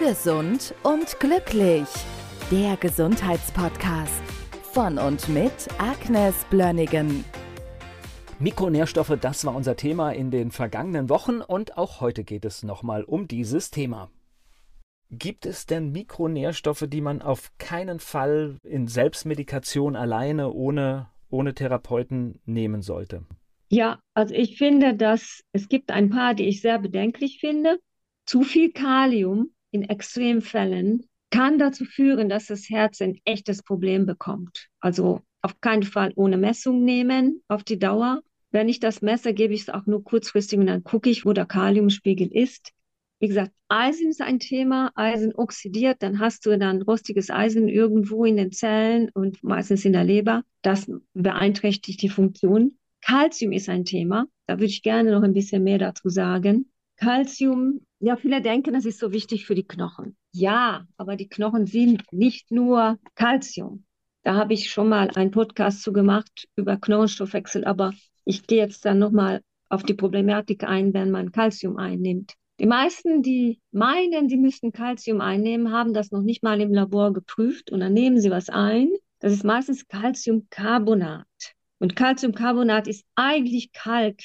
Gesund und glücklich. Der Gesundheitspodcast von und mit Agnes Blönnigan. Mikronährstoffe, das war unser Thema in den vergangenen Wochen und auch heute geht es nochmal um dieses Thema. Gibt es denn Mikronährstoffe, die man auf keinen Fall in Selbstmedikation alleine ohne, ohne Therapeuten nehmen sollte? Ja, also ich finde, dass es gibt ein paar, die ich sehr bedenklich finde. Zu viel Kalium in Extremfällen kann dazu führen, dass das Herz ein echtes Problem bekommt. Also auf keinen Fall ohne Messung nehmen auf die Dauer. Wenn ich das messe, gebe ich es auch nur kurzfristig und dann gucke ich, wo der Kaliumspiegel ist. Wie gesagt, Eisen ist ein Thema. Eisen oxidiert, dann hast du dann rostiges Eisen irgendwo in den Zellen und meistens in der Leber. Das beeinträchtigt die Funktion. Calcium ist ein Thema. Da würde ich gerne noch ein bisschen mehr dazu sagen. Calcium, ja, viele denken, das ist so wichtig für die Knochen. Ja, aber die Knochen sind nicht nur Calcium. Da habe ich schon mal einen Podcast zu gemacht über Knochenstoffwechsel, aber ich gehe jetzt dann nochmal auf die Problematik ein, wenn man Calcium einnimmt. Die meisten, die meinen, sie müssten Calcium einnehmen, haben das noch nicht mal im Labor geprüft und dann nehmen sie was ein. Das ist meistens Calciumcarbonat. Und Calciumcarbonat ist eigentlich Kalk.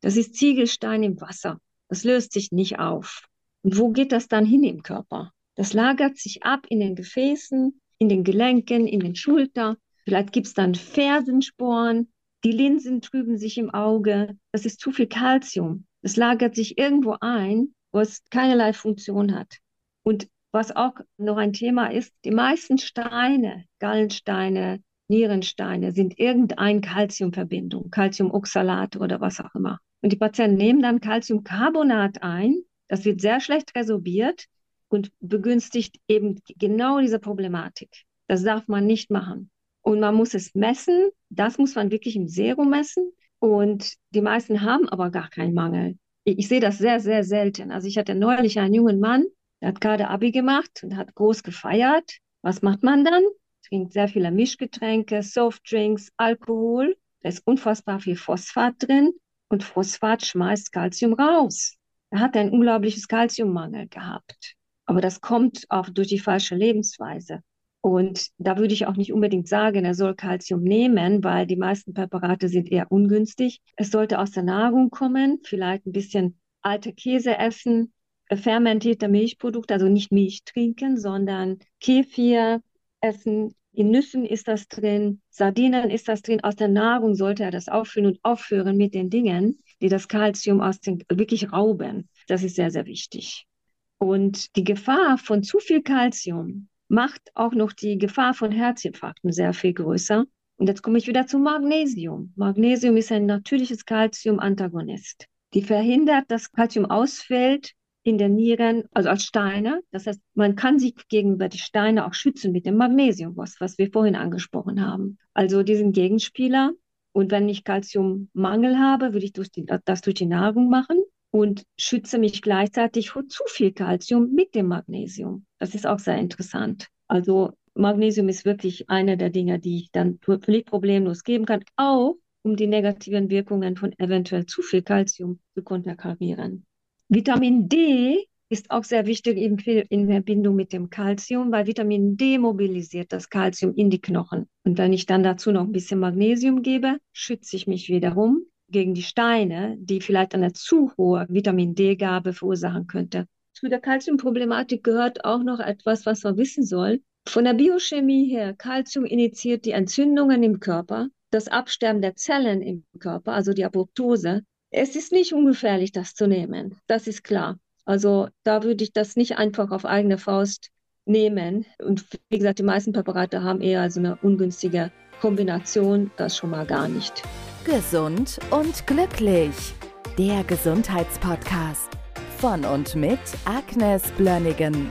Das ist Ziegelstein im Wasser. Das löst sich nicht auf. Und wo geht das dann hin im Körper? Das lagert sich ab in den Gefäßen, in den Gelenken, in den Schultern. Vielleicht gibt es dann Fersensporen. Die Linsen trüben sich im Auge. Das ist zu viel Kalzium. Es lagert sich irgendwo ein, wo es keinerlei Funktion hat. Und was auch noch ein Thema ist, die meisten Steine, Gallensteine, Nierensteine sind irgendeine Calciumverbindung, Calciumoxalat oder was auch immer. Und die Patienten nehmen dann Calciumcarbonat ein. Das wird sehr schlecht resorbiert und begünstigt eben genau diese Problematik. Das darf man nicht machen. Und man muss es messen. Das muss man wirklich im Serum messen. Und die meisten haben aber gar keinen Mangel. Ich, ich sehe das sehr, sehr selten. Also ich hatte neulich einen jungen Mann, der hat gerade Abi gemacht und hat groß gefeiert. Was macht man dann? Trinkt sehr viele Mischgetränke, Softdrinks, Alkohol. Da ist unfassbar viel Phosphat drin und Phosphat schmeißt Calcium raus. Er hat einen unglaubliches Calciummangel gehabt. Aber das kommt auch durch die falsche Lebensweise. Und da würde ich auch nicht unbedingt sagen, er soll Calcium nehmen, weil die meisten Präparate sind eher ungünstig. Es sollte aus der Nahrung kommen, vielleicht ein bisschen alte Käse essen, fermentierte Milchprodukte, also nicht Milch trinken, sondern Kefir essen, in Nüssen ist das drin, Sardinen ist das drin. Aus der Nahrung sollte er das auffüllen und aufhören mit den Dingen, die das Kalzium aus den wirklich rauben. Das ist sehr, sehr wichtig. Und die Gefahr von zu viel Kalzium macht auch noch die Gefahr von Herzinfarkten sehr viel größer. Und jetzt komme ich wieder zu Magnesium. Magnesium ist ein natürliches Calcium-Antagonist. Die verhindert, dass Calcium ausfällt in den Nieren, also als Steine. Das heißt, man kann sich gegenüber die Steine auch schützen mit dem Magnesium, was, was wir vorhin angesprochen haben. Also diesen Gegenspieler. Und wenn ich Calciummangel habe, würde ich durch die, das durch die Nahrung machen und schütze mich gleichzeitig vor zu viel Calcium mit dem Magnesium. Das ist auch sehr interessant. Also Magnesium ist wirklich eine der Dinge, die ich dann völlig problemlos geben kann, auch um die negativen Wirkungen von eventuell zu viel Calcium zu konterkarieren. Vitamin D ist auch sehr wichtig in Verbindung mit dem Kalzium, weil Vitamin D mobilisiert das Kalzium in die Knochen. Und wenn ich dann dazu noch ein bisschen Magnesium gebe, schütze ich mich wiederum gegen die Steine, die vielleicht eine zu hohe Vitamin D-Gabe verursachen könnte. Zu der Kalziumproblematik gehört auch noch etwas, was man wissen soll. Von der Biochemie her, Kalzium initiiert die Entzündungen im Körper, das Absterben der Zellen im Körper, also die Apoptose, es ist nicht ungefährlich, das zu nehmen. Das ist klar. Also da würde ich das nicht einfach auf eigene Faust nehmen. Und wie gesagt, die meisten Präparate haben eher also eine ungünstige Kombination. Das schon mal gar nicht. Gesund und glücklich. Der Gesundheitspodcast von und mit Agnes Blönnigan.